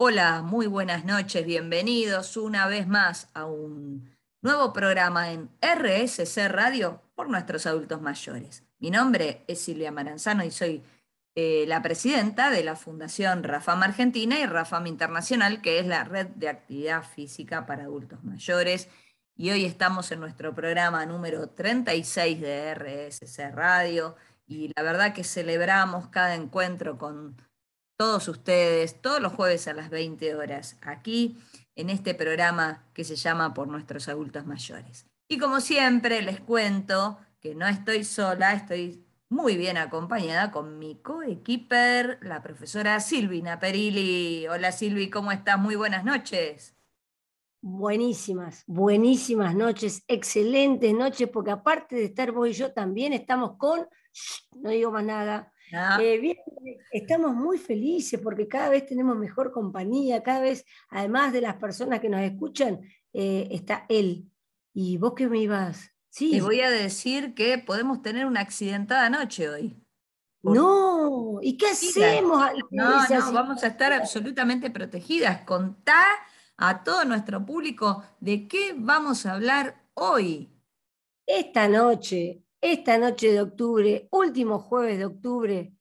Hola, muy buenas noches, bienvenidos una vez más a un nuevo programa en RSC Radio por nuestros adultos mayores. Mi nombre es Silvia Maranzano y soy eh, la presidenta de la Fundación Rafam Argentina y Rafam Internacional, que es la red de actividad física para adultos mayores. Y hoy estamos en nuestro programa número 36 de RSC Radio y la verdad que celebramos cada encuentro con todos ustedes, todos los jueves a las 20 horas, aquí en este programa que se llama Por nuestros adultos mayores. Y como siempre, les cuento que no estoy sola, estoy muy bien acompañada con mi coequiper, la profesora Silvina Perilli. Hola Silvi, ¿cómo estás? Muy buenas noches. Buenísimas, buenísimas noches, excelentes noches, porque aparte de estar vos y yo, también estamos con, no digo más nada, eh, bien, estamos muy felices porque cada vez tenemos mejor compañía, cada vez, además de las personas que nos escuchan, eh, está él. ¿Y vos qué me ibas? Sí. Te voy a decir que podemos tener una accidentada noche hoy. No, ¿y qué hacemos? No, no, vamos a estar absolutamente protegidas. Contá a todo nuestro público de qué vamos a hablar hoy. Esta noche esta noche de octubre, último jueves de octubre,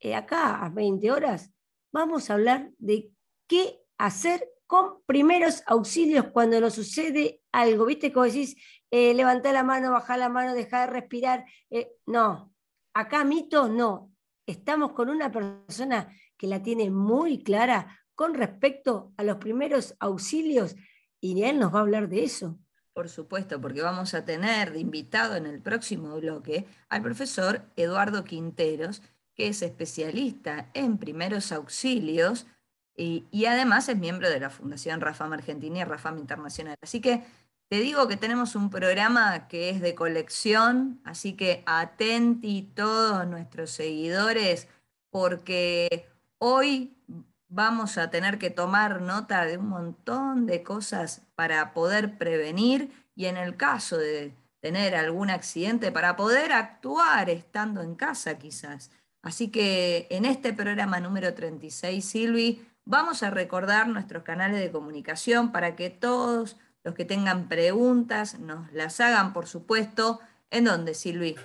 eh, acá a 20 horas, vamos a hablar de qué hacer con primeros auxilios cuando nos sucede algo. ¿Viste cómo decís? Eh, la mano, bajar la mano, dejar de respirar. Eh, no, acá mito no. Estamos con una persona que la tiene muy clara con respecto a los primeros auxilios y él nos va a hablar de eso. Por supuesto, porque vamos a tener de invitado en el próximo bloque al profesor Eduardo Quinteros, que es especialista en primeros auxilios y, además es miembro de la Fundación Rafam Argentina y Rafam Internacional. Así que te digo que tenemos un programa que es de colección, así que atenti todos nuestros seguidores, porque hoy vamos a tener que tomar nota de un montón de cosas para poder prevenir y en el caso de tener algún accidente, para poder actuar estando en casa quizás. Así que en este programa número 36, Silvi, vamos a recordar nuestros canales de comunicación para que todos los que tengan preguntas nos las hagan, por supuesto. ¿En dónde, Silvi?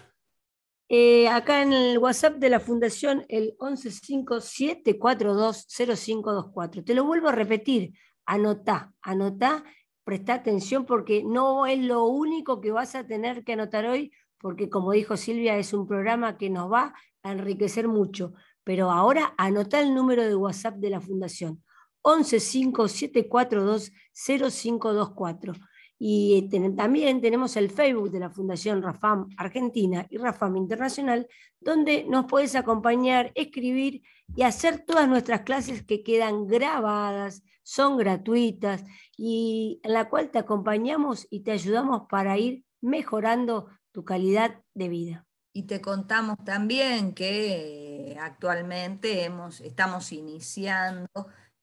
Eh, acá en el WhatsApp de la Fundación, el 1157420524. Te lo vuelvo a repetir, anotá, anotá, presta atención porque no es lo único que vas a tener que anotar hoy, porque como dijo Silvia, es un programa que nos va a enriquecer mucho. Pero ahora anotá el número de WhatsApp de la Fundación, 1157420524. Y también tenemos el Facebook de la Fundación Rafam Argentina y Rafam Internacional, donde nos puedes acompañar, escribir y hacer todas nuestras clases que quedan grabadas, son gratuitas y en la cual te acompañamos y te ayudamos para ir mejorando tu calidad de vida. Y te contamos también que actualmente hemos, estamos iniciando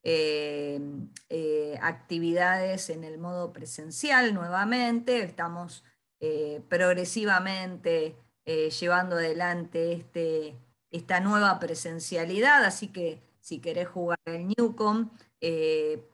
eh, eh, actividades en el modo presencial nuevamente, estamos eh, progresivamente llevando adelante este, esta nueva presencialidad, así que si querés jugar al Newcom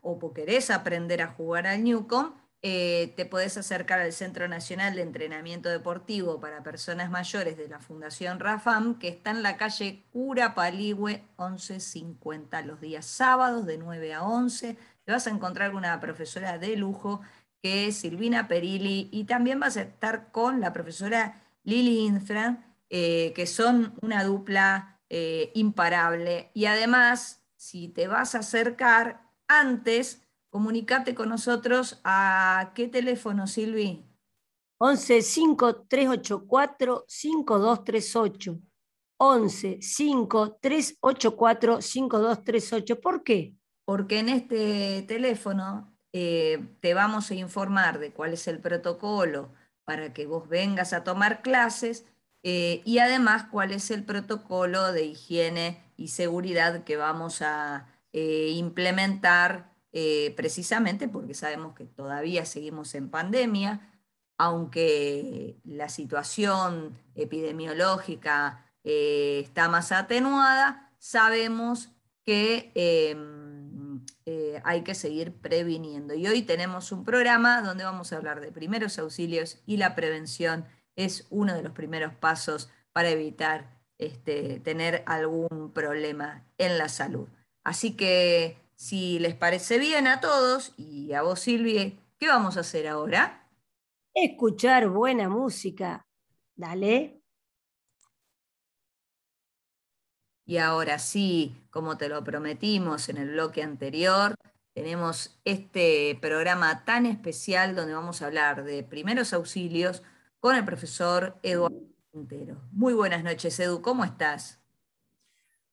o querés aprender a jugar al Newcom, eh, te podés acercar al Centro Nacional de Entrenamiento Deportivo para Personas Mayores de la Fundación Rafam, que está en la calle Cura Paligüe 1150, los días sábados de 9 a 11. Te vas a encontrar una profesora de lujo que es Silvina Perilli y también vas a estar con la profesora Lili Infran, eh, que son una dupla eh, imparable. Y además, si te vas a acercar antes, comunicate con nosotros a qué teléfono, Silvi. 11 5 384 5238. 11 5 384 5238. ¿Por qué? Porque en este teléfono eh, te vamos a informar de cuál es el protocolo para que vos vengas a tomar clases eh, y además cuál es el protocolo de higiene y seguridad que vamos a eh, implementar eh, precisamente porque sabemos que todavía seguimos en pandemia, aunque la situación epidemiológica eh, está más atenuada, sabemos que em, eh, hay que seguir previniendo. Y hoy tenemos un programa donde vamos a hablar de primeros auxilios y la prevención es uno de los primeros pasos para evitar este, tener algún problema en la salud. Así que si les parece bien a todos y a vos Silvia, ¿qué vamos a hacer ahora? Escuchar buena música. Dale. Y ahora sí, como te lo prometimos en el bloque anterior, tenemos este programa tan especial donde vamos a hablar de primeros auxilios con el profesor Eduardo Quintero. Muy buenas noches, Edu, ¿cómo estás?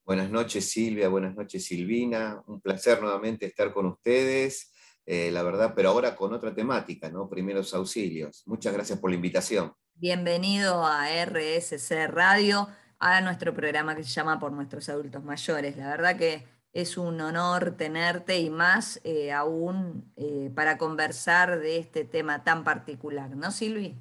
Buenas noches, Silvia, buenas noches, Silvina. Un placer nuevamente estar con ustedes, eh, la verdad, pero ahora con otra temática, ¿no? Primeros auxilios. Muchas gracias por la invitación. Bienvenido a RSC Radio a nuestro programa que se llama Por nuestros adultos mayores. La verdad que es un honor tenerte y más eh, aún eh, para conversar de este tema tan particular, ¿no, Silvi?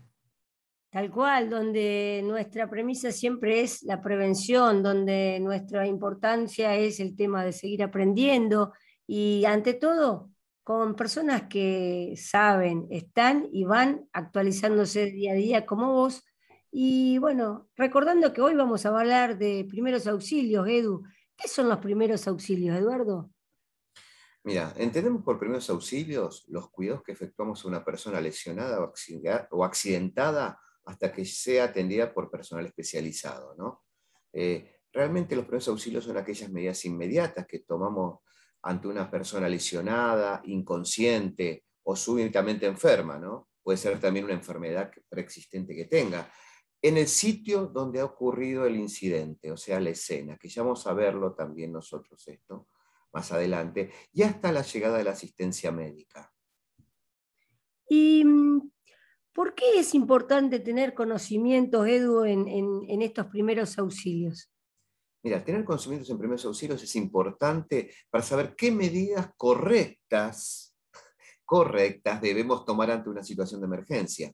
Tal cual, donde nuestra premisa siempre es la prevención, donde nuestra importancia es el tema de seguir aprendiendo y ante todo con personas que saben, están y van actualizándose día a día como vos y bueno, recordando que hoy vamos a hablar de primeros auxilios, Edu. ¿Qué son los primeros auxilios, Eduardo? Mira, entendemos por primeros auxilios los cuidados que efectuamos a una persona lesionada o accidentada hasta que sea atendida por personal especializado. ¿no? Eh, realmente los primeros auxilios son aquellas medidas inmediatas que tomamos ante una persona lesionada, inconsciente o súbitamente enferma. ¿no? Puede ser también una enfermedad preexistente que tenga en el sitio donde ha ocurrido el incidente, o sea, la escena, que ya vamos a verlo también nosotros esto más adelante, y hasta la llegada de la asistencia médica. ¿Y mm, por qué es importante tener conocimientos, Edu, en, en estos primeros auxilios? Mira, tener conocimientos en primeros auxilios es importante para saber qué medidas correctas, correctas debemos tomar ante una situación de emergencia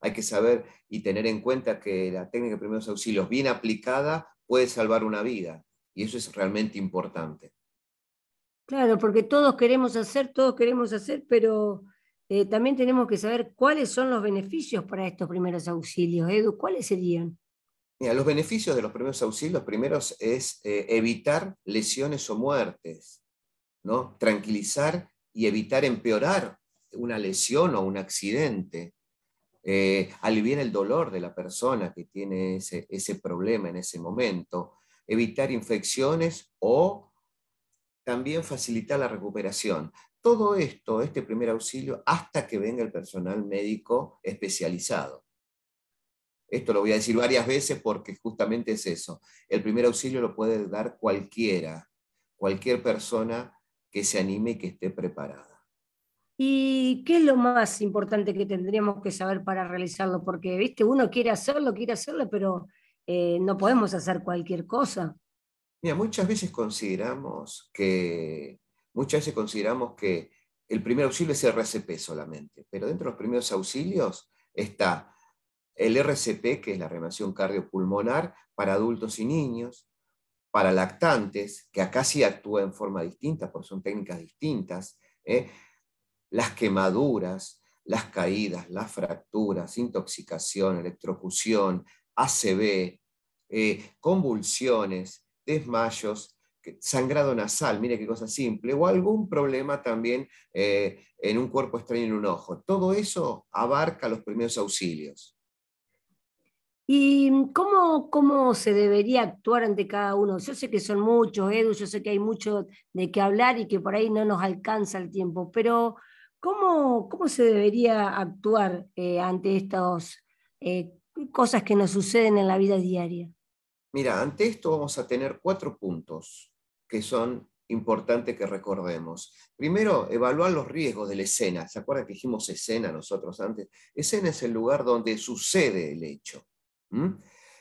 hay que saber y tener en cuenta que la técnica de primeros auxilios bien aplicada puede salvar una vida. Y eso es realmente importante. Claro, porque todos queremos hacer, todos queremos hacer, pero eh, también tenemos que saber cuáles son los beneficios para estos primeros auxilios. Edu, ¿cuáles serían? Mira, los beneficios de los primeros auxilios, primeros es eh, evitar lesiones o muertes, ¿no? tranquilizar y evitar empeorar una lesión o un accidente, eh, aliviar el dolor de la persona que tiene ese, problema en ese momento, evitar infecciones o también facilitar la recuperación. Todo esto, este primer auxilio, hasta que venga el personal médico especializado. Esto lo voy a decir varias veces porque justamente es eso. El primer auxilio lo puede dar cualquiera, cualquier persona que se anime y que esté preparada. ¿Y qué es lo más importante que tendríamos que saber para realizarlo? Porque, viste, uno quiere hacerlo, quiere hacerlo, pero eh, no podemos hacer cualquier cosa. Mira, muchas veces consideramos que, muchas veces consideramos que el primer auxilio es RCP solamente, pero dentro de los primeros auxilios está el RCP, que es la reanimación cardiopulmonar para adultos y niños, para lactantes, que acá sí actúa en forma distinta, porque son técnicas distintas. ¿eh? las quemaduras, las caídas, las fracturas, intoxicación, electrocución, ACV, eh, convulsiones, desmayos, sangrado nasal, mire qué cosa simple, o algún problema también eh, en un cuerpo extraño en un ojo. Todo eso abarca los primeros auxilios. ¿Y cómo, cómo se debería actuar ante cada uno? Yo sé que son muchos, Edu, yo sé que hay mucho de qué hablar y que por ahí no nos alcanza el tiempo, pero ¿Cómo, se debería actuar eh, ante estas eh, cosas que nos suceden en la vida diaria? Mira, ante esto vamos a tener cuatro puntos que son importantes que recordemos. Primero, evaluar los riesgos de la escena. ¿Se acuerdan que dijimos escena nosotros antes? Escena es el lugar donde sucede el hecho.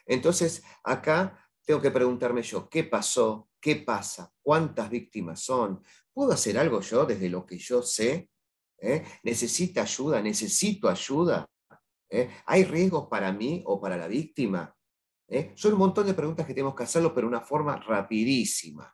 Entonces, acá tengo que preguntarme yo, ¿qué pasó? ¿Qué pasa? ¿Cuántas víctimas son? ¿Puedo hacer algo yo desde lo que yo sé? ¿eh? ¿Necesita ayuda? ¿Necesito ayuda? ¿Eh? ¿Hay riesgos para mí o para la víctima? ¿Eh? Son un montón de preguntas que tenemos que hacerlo, pero de una forma rapidísima.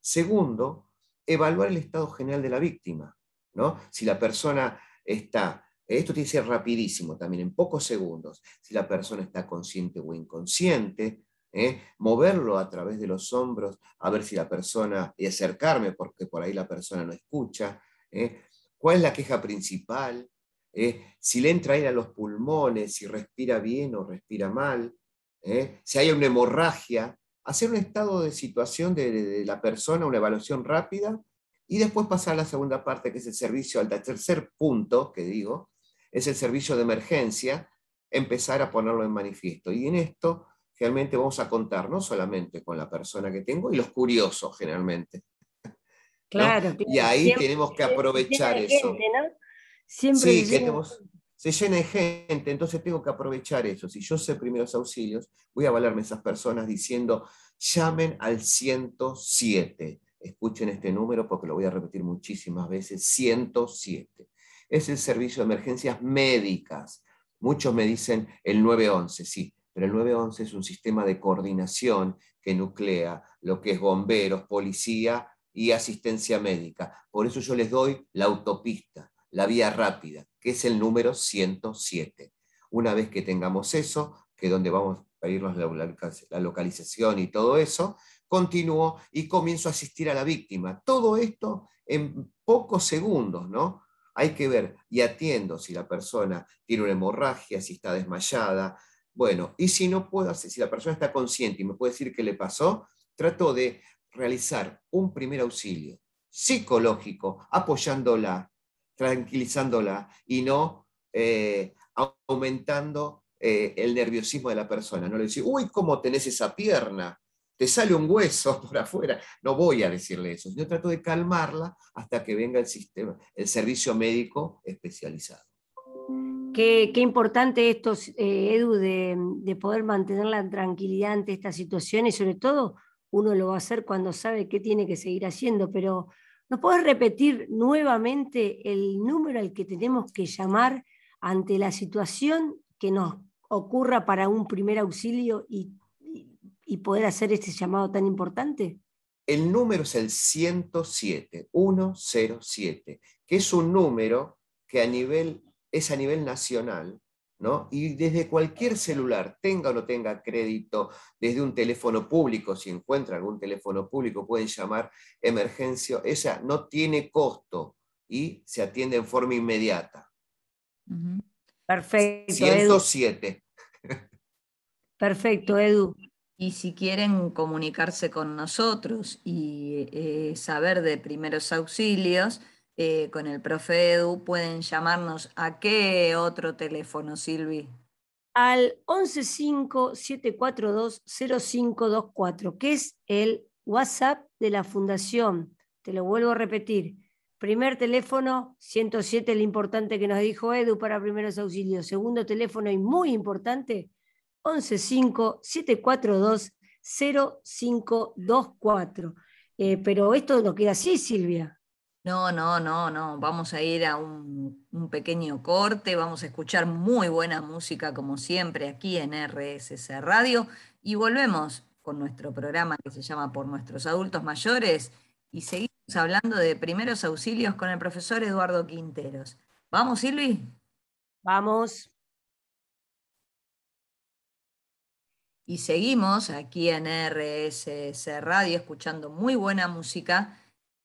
Segundo, evaluar el estado general de la víctima. ¿no? Si la persona está, esto tiene que ser rapidísimo también, en pocos segundos, si la persona está consciente o inconsciente, ¿eh? moverlo a través de los hombros, a ver si la persona, y acercarme porque por ahí la persona no escucha, ¿eh? cuál es la queja principal, ¿Eh? si le entra aire a los pulmones, si respira bien o respira mal, si hay una hemorragia, hacer un estado de situación de, la persona, una evaluación rápida, y después pasar a la segunda parte, que es el servicio, al tercer punto que digo, es el servicio de emergencia, empezar a ponerlo en manifiesto. Y en esto generalmente vamos a contar no solamente con la persona que tengo y los curiosos generalmente. Claro. Y ahí tenemos que aprovechar eso. Siempre sí, se llena de gente, entonces tengo que aprovechar eso. Si yo sé primeros auxilios, voy a valerme esas personas diciendo, llamen al 107. Escuchen este número porque lo voy a repetir muchísimas veces, 107. Es el servicio de emergencias médicas. Muchos me dicen el 911, sí, pero el 911 es un sistema de coordinación que nuclea lo que es bomberos, policía y asistencia médica. Por eso yo les doy la autopista, la vía rápida, que es el número 107. Una vez que tengamos eso, que es donde vamos a pedirnos la localización y todo eso, continúo y comienzo a asistir a la víctima. Todo esto en pocos segundos, ¿no? Hay que ver y atiendo si la persona tiene una hemorragia, si está desmayada, bueno, y si no puedo si la persona está consciente y me puede decir qué le pasó, trato de realizar un primer auxilio psicológico, apoyándola, tranquilizándola y no eh, aumentando eh, el nerviosismo de la persona. No le decir, uy, ¿cómo tenés esa pierna? Te sale un hueso por afuera. No voy a decirle eso. Yo trato de calmarla hasta que venga el sistema, el servicio médico especializado. Qué, importante esto, eh, Edu, de, poder mantener la tranquilidad ante esta situación y sobre todo uno lo va a hacer cuando sabe qué tiene que seguir haciendo, pero ¿nos puedes repetir nuevamente el número al que tenemos que llamar ante la situación que nos ocurra para un primer auxilio y, poder hacer este llamado tan importante? El número es el 107, 107, que es un número que a nivel es a nivel nacional, ¿no? Y desde cualquier celular, tenga o no tenga crédito, desde un teléfono público, si encuentra algún teléfono público, pueden llamar emergencia, esa no tiene costo y se atiende en forma inmediata. Perfecto. 107. Perfecto, Edu. Y si quieren comunicarse con nosotros y eh, saber de primeros auxilios, eh, con el profe Edu, pueden llamarnos a qué otro teléfono, Silvi. Al 115-742-0524, que es el WhatsApp de la Fundación. Te lo vuelvo a repetir. Primer teléfono, 107, el importante que nos dijo Edu para primeros auxilios. Segundo teléfono y muy importante, 115-742-0524. Eh, pero esto no queda así, Silvia. No, no, no, no. Vamos a ir a un, pequeño corte, vamos a escuchar muy buena música como siempre aquí en RSC Radio y volvemos con nuestro programa que se llama Por nuestros adultos mayores y seguimos hablando de primeros auxilios con el profesor Eduardo Quinteros. ¿Vamos, Silvi? Vamos. Y seguimos aquí en RSC Radio escuchando muy buena música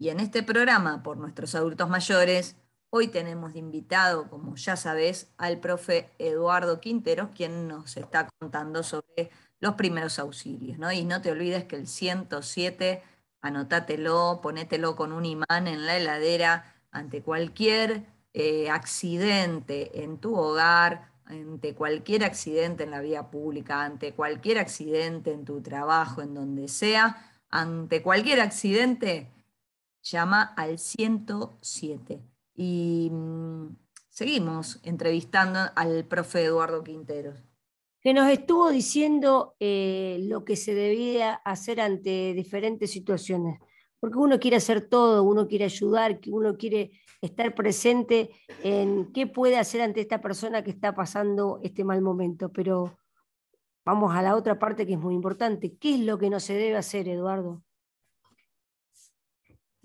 y en este programa, por nuestros adultos mayores, hoy tenemos de invitado, como ya sabes, al profe Eduardo Quinteros, quien nos está contando sobre los primeros auxilios. ¿no? Y no te olvides que el 107, anótatelo, ponételo con un imán en la heladera ante cualquier eh, accidente en tu hogar, ante cualquier accidente en la vía pública, ante cualquier accidente en tu trabajo, en donde sea, ante cualquier accidente, llama al 107. Y mm, seguimos entrevistando al profe Eduardo Quinteros. Que nos estuvo diciendo eh, lo que se debía hacer ante diferentes situaciones. Porque uno quiere hacer todo, uno quiere ayudar, uno quiere estar presente en qué puede hacer ante esta persona que está pasando este mal momento. Pero vamos a la otra parte que es muy importante. ¿Qué es lo que no se debe hacer, Eduardo?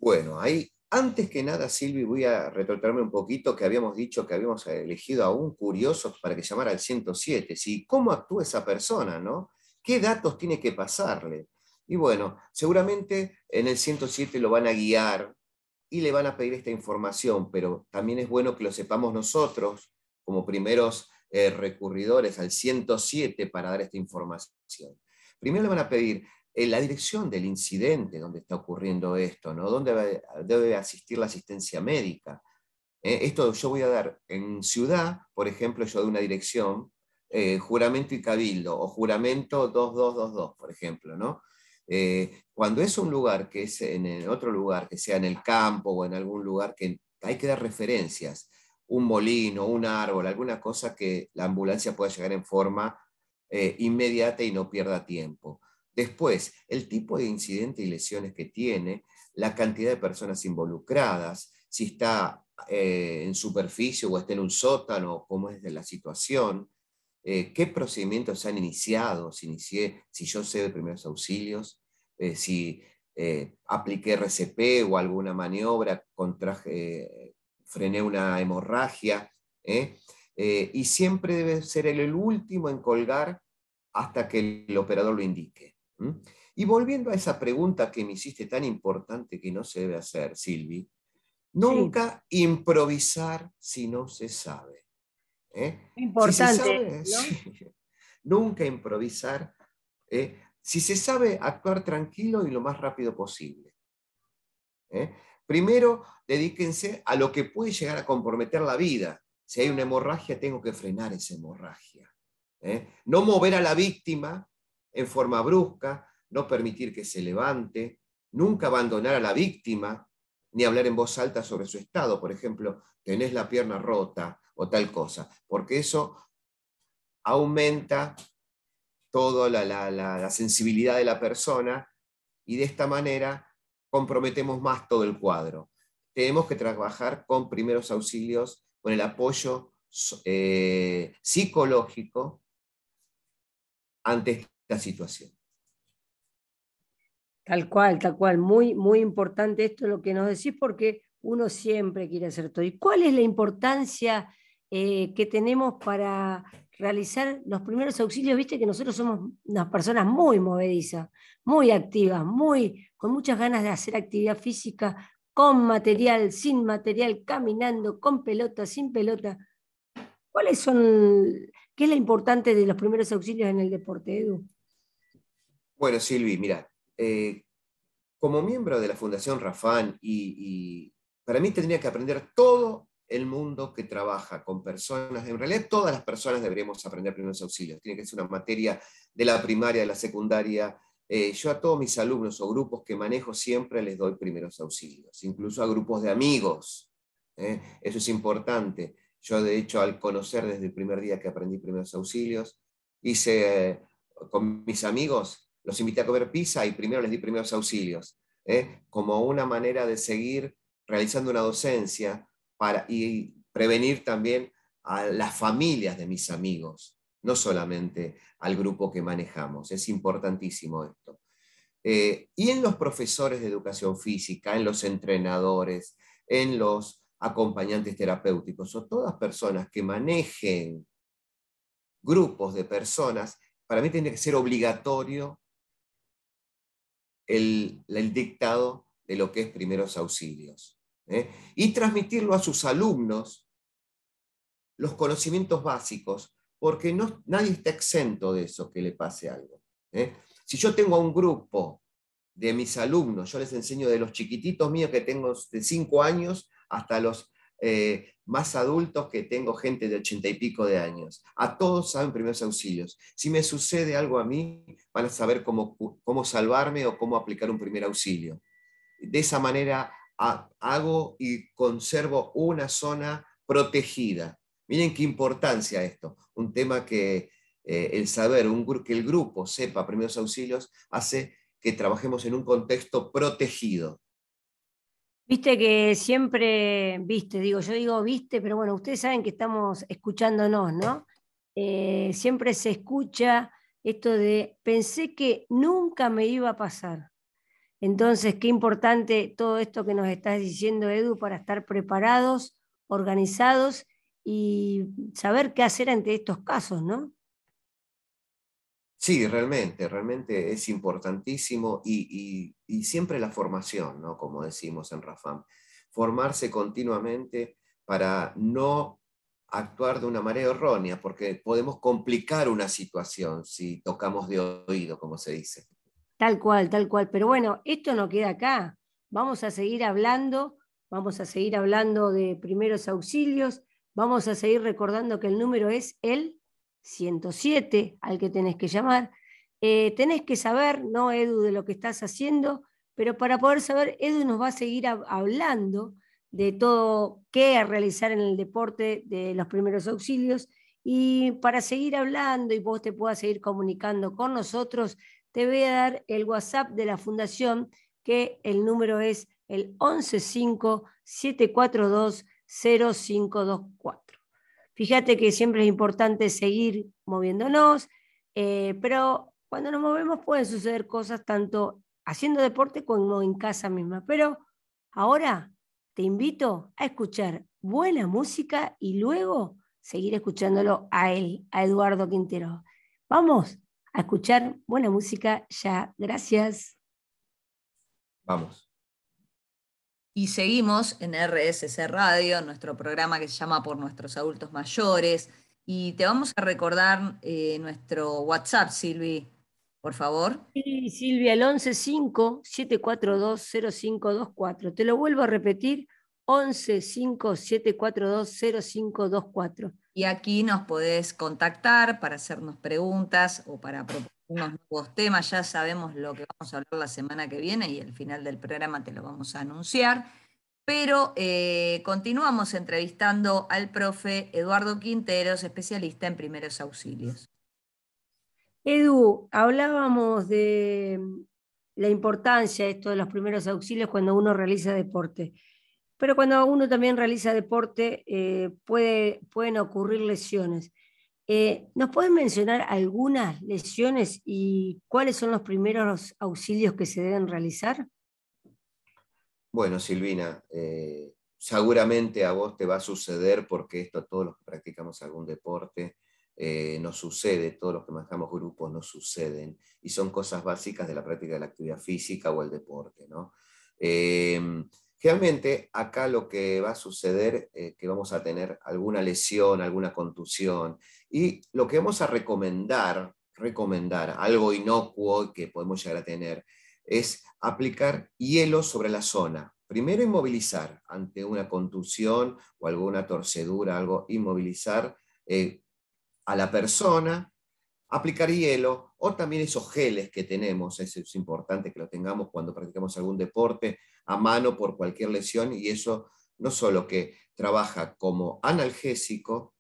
Bueno, ahí, antes que nada, Silvi, voy a retrotraerme un poquito que habíamos dicho que habíamos elegido a un curioso para que llamara al 107. Si, ¿Cómo actúa esa persona? ¿no? ¿Qué datos tiene que pasarle? Y bueno, seguramente en el 107 lo van a guiar y le van a pedir esta información, pero también es bueno que lo sepamos nosotros como primeros eh, recurridores al 107 para dar esta información. Primero le van a pedir eh, la dirección del incidente donde está ocurriendo esto, ¿no? ¿Dónde debe, asistir la asistencia médica? Eh, esto yo voy a dar en ciudad, por ejemplo, yo doy una dirección, juramento y cabildo, o juramento 2222, por ejemplo, ¿no? Eh, cuando es un lugar que es en otro lugar, que sea en el campo o en algún lugar que hay que dar referencias, un molino, un árbol, alguna cosa que la ambulancia pueda llegar en forma eh, inmediata y no pierda tiempo. Después, el tipo de incidente y lesiones que tiene, la cantidad de personas involucradas, si está eh, en superficie o está en un sótano, cómo es la situación, eh, qué procedimientos se han iniciado, si, inicié, si yo sé de primeros auxilios, eh, si apliqué RCP o alguna maniobra, frené una hemorragia, y siempre debe ser el, último en colgar hasta que el operador lo indique. Y volviendo a esa pregunta que me hiciste tan importante que no se debe hacer, Silvi, nunca improvisar si no se sabe. ¿eh? Importante. nunca improvisar. ¿eh? Si se sabe actuar tranquilo y lo más rápido posible. ¿eh? Primero, dedíquense a lo que puede llegar a comprometer la vida. Si hay una hemorragia, tengo que frenar esa hemorragia. No mover a la víctima en forma brusca, no permitir que se levante, nunca abandonar a la víctima, ni hablar en voz alta sobre su estado. Por ejemplo, tenés la pierna rota, o tal cosa, porque eso aumenta toda la, sensibilidad de la persona y de esta manera comprometemos más todo el cuadro. Tenemos que trabajar con primeros auxilios, con el apoyo eh, psicológico ante esta situación. Tal cual, tal cual. Muy, muy importante esto lo que nos decís porque uno siempre quiere hacer todo. ¿Y cuál es la importancia eh, que tenemos para realizar los primeros auxilios, viste que nosotros somos unas personas muy movedizas, muy activas, muy, con muchas ganas de hacer actividad física, con material, sin material, caminando, con pelota, sin pelota. ¿Cuáles son, qué es lo importante de los primeros auxilios en el deporte, Edu? Bueno, Silvi, mira, eh, como miembro de la Fundación Rafán, y, para mí tendría que aprender todo el mundo que trabaja con personas, en realidad todas las personas deberíamos aprender primeros auxilios, tiene que ser una materia de la primaria, de la secundaria. Eh, yo a todos mis alumnos o grupos que manejo siempre les doy primeros auxilios, incluso a grupos de amigos. ¿eh? Eso es importante. Yo de hecho al conocer desde el primer día que aprendí primeros auxilios, hice con mis amigos, los invité a comer pizza y primero les di primeros auxilios, como una manera de seguir realizando una docencia para, y prevenir también a las familias de mis amigos, no solamente al grupo que manejamos. Es importantísimo esto. Eh, y en los profesores de educación física, en los entrenadores, en los acompañantes terapéuticos o todas personas que manejen grupos de personas, para mí tiene que ser obligatorio el, el dictado de lo que es primeros auxilios. ¿eh? y transmitirlo a sus alumnos los conocimientos básicos, porque no, nadie está exento de eso, que le pase algo. ¿eh? Si yo tengo a un grupo de mis alumnos, yo les enseño de los chiquititos míos que tengo de 5 años hasta los eh, más adultos que tengo gente de ochenta y pico de años. A todos saben primeros auxilios. Si me sucede algo a mí, van a saber cómo, cómo salvarme o cómo aplicar un primer auxilio. De esa manera hago y conservo una zona protegida. Miren qué importancia esto, un tema que eh, el saber, un, que el grupo sepa primeros auxilios, hace que trabajemos en un contexto protegido. Viste que siempre, viste, digo, yo digo viste, pero bueno, ustedes saben que estamos escuchándonos, ¿no? Eh, siempre se escucha esto de pensé que nunca me iba a pasar. Entonces, qué importante todo esto que nos estás diciendo, Edu, para estar preparados, organizados y saber qué hacer ante estos casos, ¿no? Sí, realmente, realmente es importantísimo y, siempre la formación, ¿no? Como decimos en Rafam, formarse continuamente para no actuar de una manera errónea, porque podemos complicar una situación si tocamos de oído, como se dice. Tal cual, tal cual. Pero bueno, esto no queda acá. Vamos a seguir hablando, vamos a seguir hablando de primeros auxilios, vamos a seguir recordando que el número es el 107 al que tenés que llamar. Eh, tenés que saber, ¿no, Edu, de lo que estás haciendo? Pero para poder saber, Edu nos va a seguir hablando de todo qué realizar en el deporte de los primeros auxilios. Y para seguir hablando y vos te puedas seguir comunicando con nosotros, te voy a dar el WhatsApp de la Fundación, que el número es el 115-742-0524. Fíjate que siempre es importante seguir moviéndonos, eh, pero cuando nos movemos pueden suceder cosas tanto haciendo deporte como en casa misma. Pero ahora te invito a escuchar buena música y luego seguir escuchándolo a él, a Eduardo Quintero. Vamos a escuchar buena música ya. Gracias. Vamos. Y seguimos en RSC Radio, nuestro programa que se llama Por nuestros adultos mayores. Y te vamos a recordar eh, nuestro WhatsApp, Silvi, por favor. Sí, Silvia, el 115-742-0524. Te lo vuelvo a repetir, 115-742-0524. Y aquí nos podés contactar para hacernos preguntas o para proponer unos nuevos temas, ya sabemos lo que vamos a hablar la semana que viene y al final del programa te lo vamos a anunciar. Pero eh, continuamos entrevistando al profe Eduardo Quinteros, especialista en primeros auxilios. Edu, hablábamos de la importancia de esto de los primeros auxilios cuando uno realiza deporte. Pero cuando uno también realiza deporte eh, puede, pueden ocurrir lesiones. Eh, ¿Nos pueden mencionar algunas lesiones y cuáles son los primeros auxilios que se deben realizar? Bueno, Silvina, eh, seguramente a vos te va a suceder porque esto a todos los que practicamos algún deporte eh, nos sucede, todos los que manejamos grupos nos suceden y son cosas básicas de la práctica de la actividad física o el deporte. ¿no? Generalmente acá lo que va a suceder es que vamos a tener alguna lesión, alguna contusión y lo que vamos a recomendar, recomendar algo inocuo que podemos llegar a tener es aplicar hielo sobre la zona. Primero inmovilizar ante una contusión o alguna torcedura, algo inmovilizar eh, a la persona aplicar hielo o también esos geles que tenemos, es, importante que lo tengamos cuando practicamos algún deporte a mano por cualquier lesión y eso no solo que trabaja como analgésico,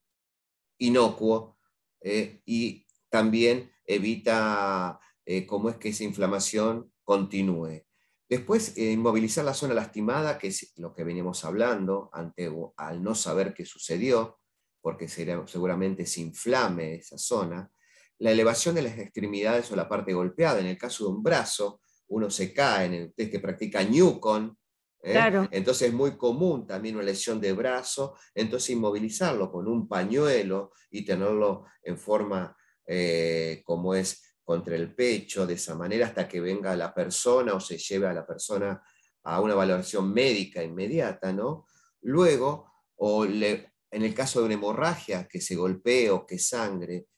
inocuo, eh, y también evita eh, cómo es que esa inflamación continúe. Después, eh, inmovilizar la zona lastimada, que es lo que venimos hablando, ante, al no saber qué sucedió, porque seguramente se inflame esa zona la elevación de las extremidades o la parte golpeada. En el caso de un brazo, uno se cae, en el test que practica Newcon, ¿eh? entonces es muy común también una lesión de brazo, entonces inmovilizarlo con un pañuelo y tenerlo en forma eh, como es contra el pecho, de esa manera hasta que venga la persona o se lleve a la persona a una valoración médica inmediata, ¿no? Luego, o en el caso de una hemorragia, que se golpee o que sangre,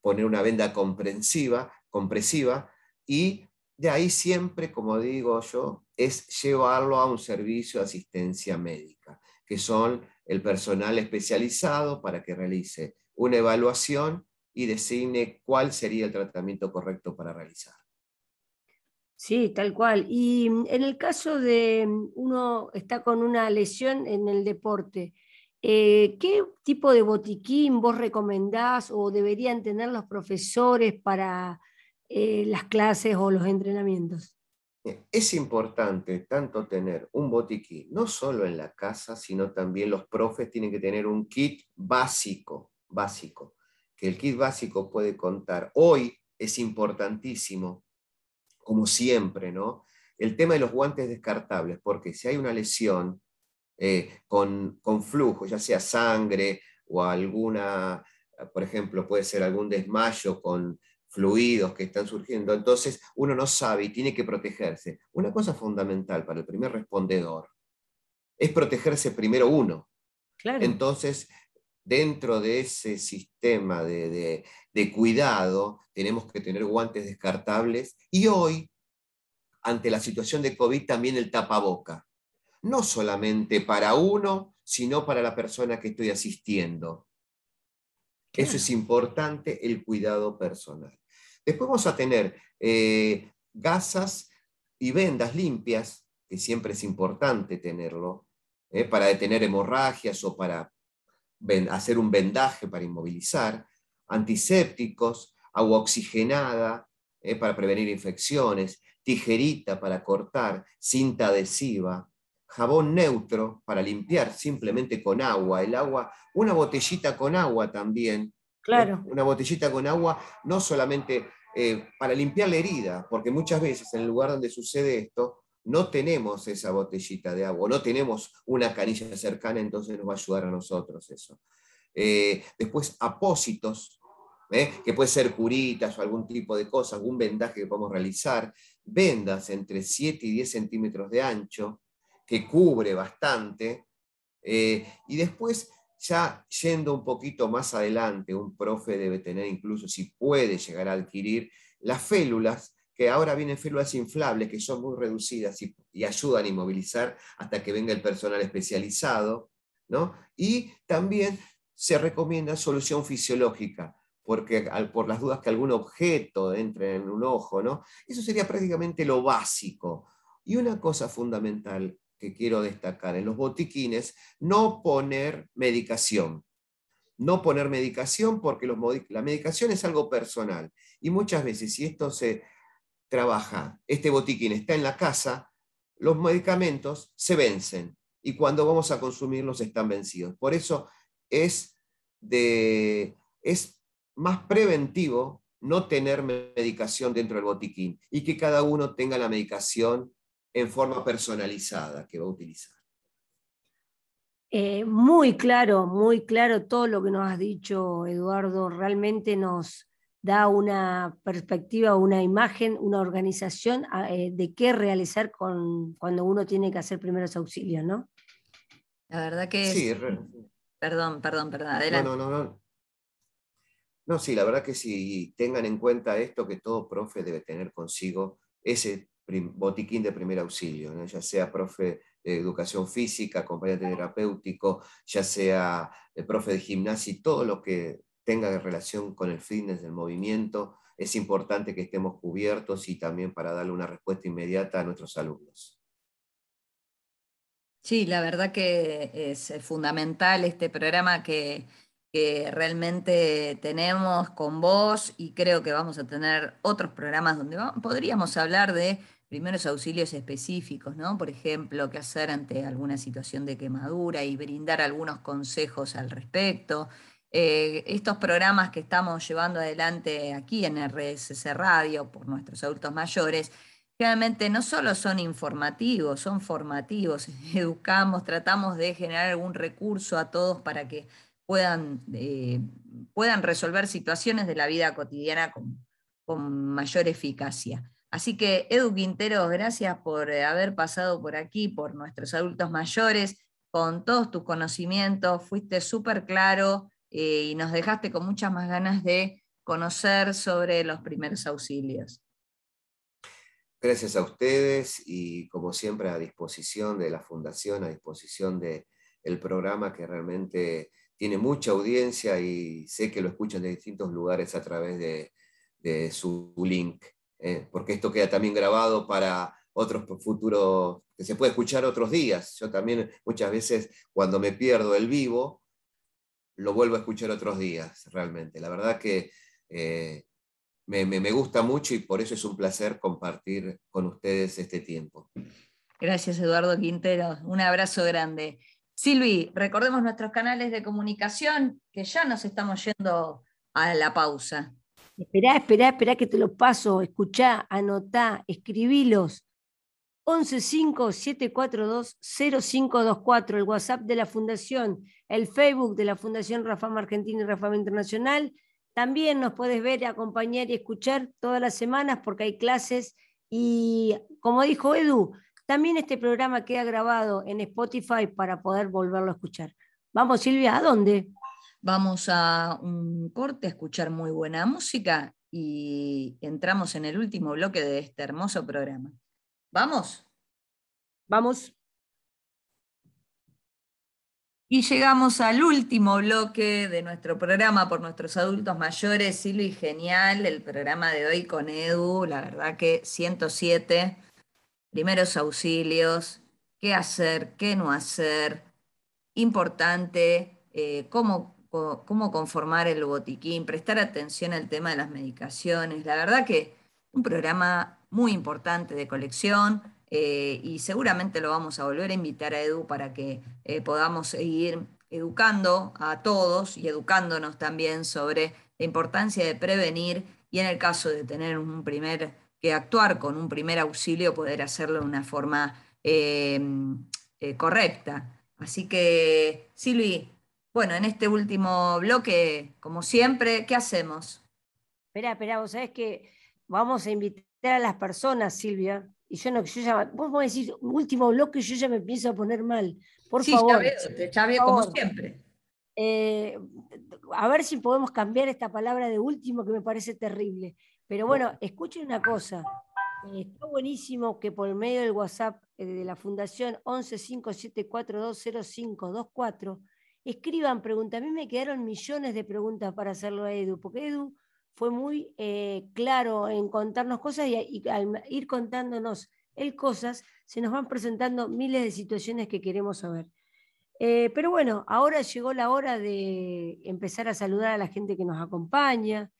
poner una venda comprensiva, compresiva y de ahí siempre, como digo yo, es llevarlo a un servicio de asistencia médica, que son el personal especializado para que realice una evaluación y designe cuál sería el tratamiento correcto para realizar. Sí, tal cual. Y en el caso de uno está con una lesión en el deporte, eh, ¿Qué tipo de botiquín vos recomendás o deberían tener los profesores para eh, las clases o los entrenamientos? Es importante tanto tener un botiquín, no solo en la casa, sino también los profes tienen que tener un kit básico, básico, que el kit básico puede contar. Hoy es importantísimo, como siempre, ¿no? el tema de los guantes descartables, porque si hay una lesión eh, con, con flujo, ya sea sangre o alguna, por ejemplo, puede ser algún desmayo con fluidos que están surgiendo, entonces uno no sabe y tiene que protegerse. Una cosa fundamental para el primer respondedor es protegerse primero uno. Entonces, dentro de ese sistema de, cuidado, tenemos que tener guantes descartables y hoy, ante la situación de COVID, también el tapaboca. No solamente para uno, sino para la persona que estoy asistiendo. Eso es importante, el cuidado personal. Después vamos a tener eh, gasas y vendas limpias, que siempre es importante tenerlo, eh, para detener hemorragias o para hacer un vendaje para inmovilizar, antisépticos, agua oxigenada eh, para prevenir infecciones, tijerita para cortar, cinta adhesiva, jabón neutro para limpiar simplemente con agua, el agua, una botellita con agua también. Claro. Una botellita con agua, no solamente eh, para limpiar la herida, porque muchas veces en el lugar donde sucede esto, no tenemos esa botellita de agua, no tenemos una canilla cercana, entonces nos va a ayudar a nosotros eso. Eh, después, apósitos, ¿eh? que puede ser curitas o algún tipo de cosa, algún vendaje que podemos realizar, vendas entre 7 y 10 centímetros de ancho, que cubre bastante, eh, y después, ya yendo un poquito más adelante, un profe debe tener incluso, si puede llegar a adquirir, las félulas que ahora vienen félulas inflables que son muy reducidas y, ayudan a inmovilizar hasta que venga el personal especializado, ¿no? Y también se recomienda solución fisiológica, porque por las dudas que algún objeto entre en un ojo, ¿no? Eso sería prácticamente lo básico. Y una cosa fundamental que quiero destacar en los botiquines, no poner medicación. No poner medicación porque los, la medicación es algo personal. Y muchas veces, si esto se trabaja, este botiquín está en la casa, los medicamentos se vencen y cuando vamos a consumirlos están vencidos. Por eso es, de, es más preventivo no tener medicación dentro del botiquín y que cada uno tenga la medicación en forma personalizada que va a utilizar. Eh, muy claro, muy claro todo lo que nos has dicho, Eduardo. Realmente nos, da una perspectiva, una imagen, una organización ah, eh, de qué realizar con, cuando uno tiene que hacer primeros auxilios, ¿no? La verdad que... Sí, perdón, perdón, perdón, adelante. No, no, no, no. sí, la verdad que si tengan en cuenta esto, que todo profe debe tener consigo ese botiquín de primer auxilio, ya sea profe de educación física, acompañante terapéutico, ya sea el profe de gimnasia y todo lo que tenga relación con el fitness del movimiento, es importante que estemos cubiertos y también para darle una respuesta inmediata a nuestros alumnos. Sí, la verdad que es fundamental este programa que, realmente tenemos con vos y creo que vamos a tener otros programas donde podríamos hablar de primeros auxilios específicos, ¿no? Por ejemplo, qué hacer ante alguna situación de quemadura y brindar algunos consejos al respecto. Eh, estos programas que estamos llevando adelante aquí en RSC Radio por nuestros adultos mayores, realmente no solo son informativos, son formativos, educamos, tratamos de generar algún recurso a todos para que puedan, eh, puedan resolver situaciones de la vida cotidiana con, con mayor eficacia. Así que, Edu Quintero, gracias por eh, haber pasado por aquí, por nuestros adultos mayores, con todos tus conocimientos, fuiste súper claro, eh, y nos dejaste con muchas más ganas de conocer sobre los primeros auxilios. Gracias a ustedes y como siempre a disposición de la Fundación, a disposición del el programa que realmente tiene mucha audiencia y sé que lo escuchan de distintos lugares a través de, su link, eh, porque esto queda también grabado para otros futuros, que se puede escuchar otros días. Yo también muchas veces cuando me pierdo el vivo, lo vuelvo a escuchar otros días, realmente. La verdad que eh, me, gusta mucho y por eso es un placer compartir con ustedes este tiempo. Gracias, Eduardo Quintero. Un abrazo grande. Silvi, recordemos nuestros canales de comunicación, que ya nos estamos yendo a la pausa. Esperá, esperá, esperá que te lo paso. Escuchá, anotá, escribilos. 115-742-0524, el WhatsApp de la Fundación, el Facebook de la Fundación Rafam Argentina y Rafam Internacional. También nos puedes ver, acompañar y escuchar todas las semanas porque hay clases y como dijo Edu, también este programa queda grabado en Spotify para poder volverlo a escuchar. Vamos Silvia, ¿a dónde? Vamos a un corte a escuchar muy buena música y entramos en el último bloque de este hermoso programa. ¿Vamos? Vamos. Y llegamos al último bloque de nuestro programa por nuestros adultos mayores. Silvi, genial el programa de hoy con Edu. La verdad que 107, primeros auxilios, qué hacer, qué no hacer. Importante, eh, cómo, cómo conformar el botiquín, prestar atención al tema de las medicaciones. La verdad que un programa muy importante de colección eh, y seguramente lo vamos a volver a invitar a Edu para que eh, podamos seguir educando a todos y educándonos también sobre la importancia de prevenir y en el caso de tener un primer, que actuar con un primer auxilio, poder hacerlo de una forma em, eh, correcta. Así que, Silvi, bueno, en este último bloque, como siempre, ¿qué hacemos? Espera, espera, vos sabés que vamos a invitar a las personas, Silvia, y yo no, yo ya, vos a decir último bloque yo ya me empiezo a poner mal. Por favor. Ya veo, como siempre. Eh, a ver si podemos cambiar esta palabra de último que me parece terrible. Pero bueno, escuchen una cosa. Eh, está buenísimo que por medio del WhatsApp eh, de la Fundación 1157420524 escriban preguntas. A mí me quedaron millones de preguntas para hacerlo a Edu, porque Edu fue muy eh, claro en contarnos cosas y, al ir contándonos él cosas, se nos van presentando miles de situaciones que queremos saber. Pero bueno, ahora llegó la hora de empezar a saludar a la gente que nos acompaña.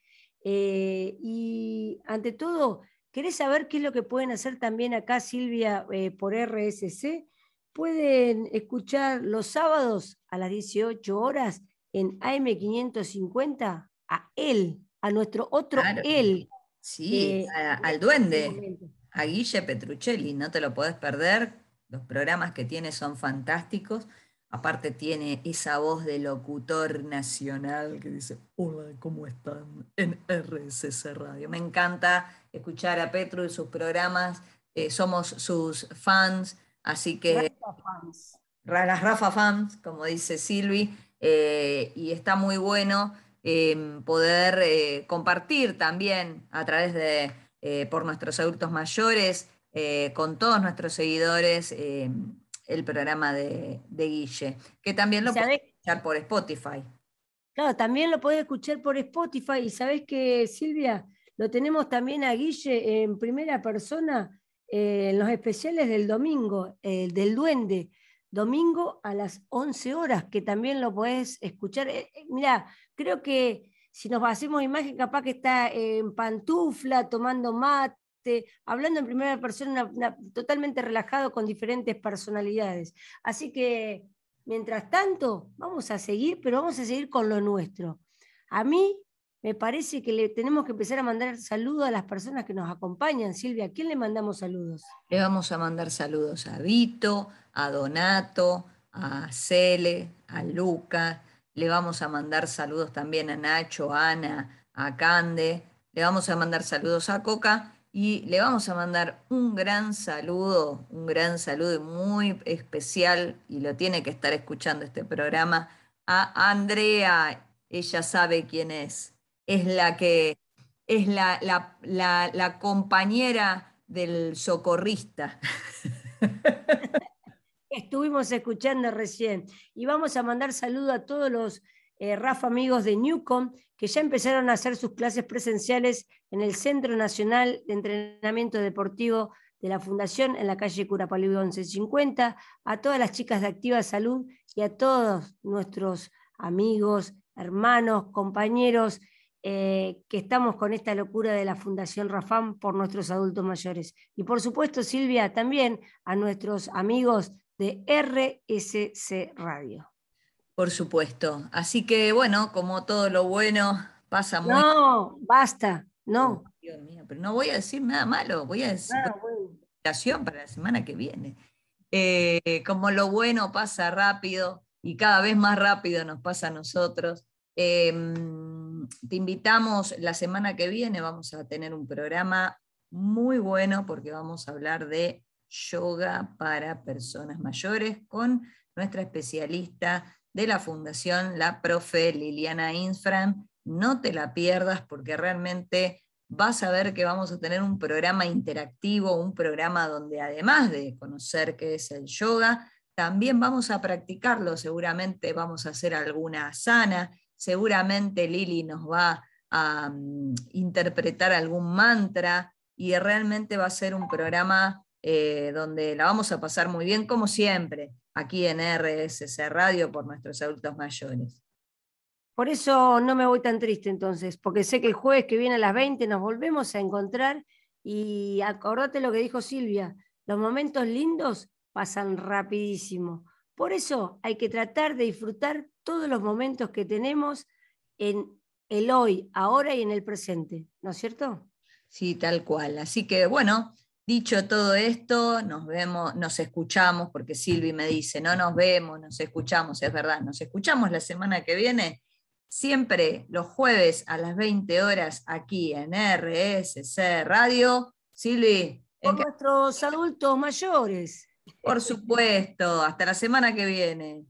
Eh, y ante todo, ¿querés saber qué es lo que pueden hacer también acá, Silvia, por RSC? Pueden escuchar los sábados a las 18 horas en AM550 a él, a nuestro otro él. Sí, al duende, a Guille Petruccelli, no te lo podés perder. Los programas que tiene son fantásticos. Aparte tiene esa voz de locutor nacional que dice, hola, ¿cómo están? En RSC Radio. Me encanta escuchar a Petru y sus programas. Eh, somos sus fans, así que... Rafa fans. Las Rafa fans, como dice Silvi, eh, y está muy bueno. Em, poder eh, compartir también a través de, por nuestros adultos mayores, con todos nuestros seguidores, em, el programa de, Guille, que también lo puedes escuchar por Spotify. Claro, también lo podés escuchar por Spotify y sabés que, Silvia, lo tenemos también a Guille en primera persona en los especiales del domingo, del duende domingo a las 11 horas, que también lo podés escuchar. Eh, eh, mira, creo que si nos hacemos imagen, capaz que está en pantufla, tomando mate, hablando en primera persona, totalmente relajado con diferentes personalidades. Así que, mientras tanto, vamos a seguir, pero vamos a seguir con lo nuestro. A mí me parece que le tenemos que empezar a mandar saludos a las personas que nos acompañan. Silvia, ¿a quién le mandamos saludos? Le vamos a mandar saludos a Vito, a Donato, a Cele, a Luca. Le vamos a mandar saludos también a Nacho, a Ana, a Cande. Le vamos a mandar saludos a Coca y le vamos a mandar un gran saludo, un gran saludo muy especial, y lo tiene que estar escuchando este programa, a Andrea. Ella sabe quién es es la que es la, la, compañera del socorrista. Estuvimos escuchando recién y vamos a mandar saludo a todos los eh, Rafa amigos de Newcom que ya empezaron a hacer sus clases presenciales en el Centro Nacional de Entrenamiento Deportivo de la Fundación en la calle Curapalí 1150, a todas las chicas de Activa Salud y a todos nuestros amigos, hermanos, compañeros eh, que estamos con esta locura de la Fundación Rafam por nuestros adultos mayores. Y por supuesto, Silvia, también a nuestros amigos de RSC Radio. Por supuesto. Así que bueno, como todo lo bueno pasa muy... No, basta, no. Dios mío, pero no voy a decir nada malo, voy a decir... invitación para la semana que viene. Eh, como lo bueno pasa rápido y cada vez más rápido nos pasa a nosotros. Em, te invitamos la semana que viene, vamos a tener un programa muy bueno porque vamos a hablar de yoga para personas mayores con nuestra especialista de la Fundación, la profe Liliana Insfran. No te la pierdas porque realmente vas a ver que vamos a tener un programa interactivo, un programa donde además de conocer qué es el yoga, también vamos a practicarlo. Seguramente vamos a hacer alguna sana, seguramente Lili nos va a mm, interpretar algún mantra y realmente va a ser un programa eh, donde la vamos a pasar muy bien, como siempre, aquí en RSC Radio por nuestros adultos mayores. Por eso no me voy tan triste entonces, porque sé que el jueves que viene a las 20 nos volvemos a encontrar y acordate lo que dijo Silvia, los momentos lindos pasan rapidísimo. Por eso hay que tratar de disfrutar todos los momentos que tenemos en el hoy, ahora y en el presente, ¿no es cierto? Sí, tal cual. Así que bueno, Dicho todo esto, nos vemos, nos escuchamos, porque Silvi me dice, no nos vemos, nos escuchamos, es verdad, nos escuchamos la semana que viene, siempre los jueves a las 20 horas aquí en RSC Radio. Silvi. Con nuestros adultos mayores. Por supuesto, hasta la semana que viene.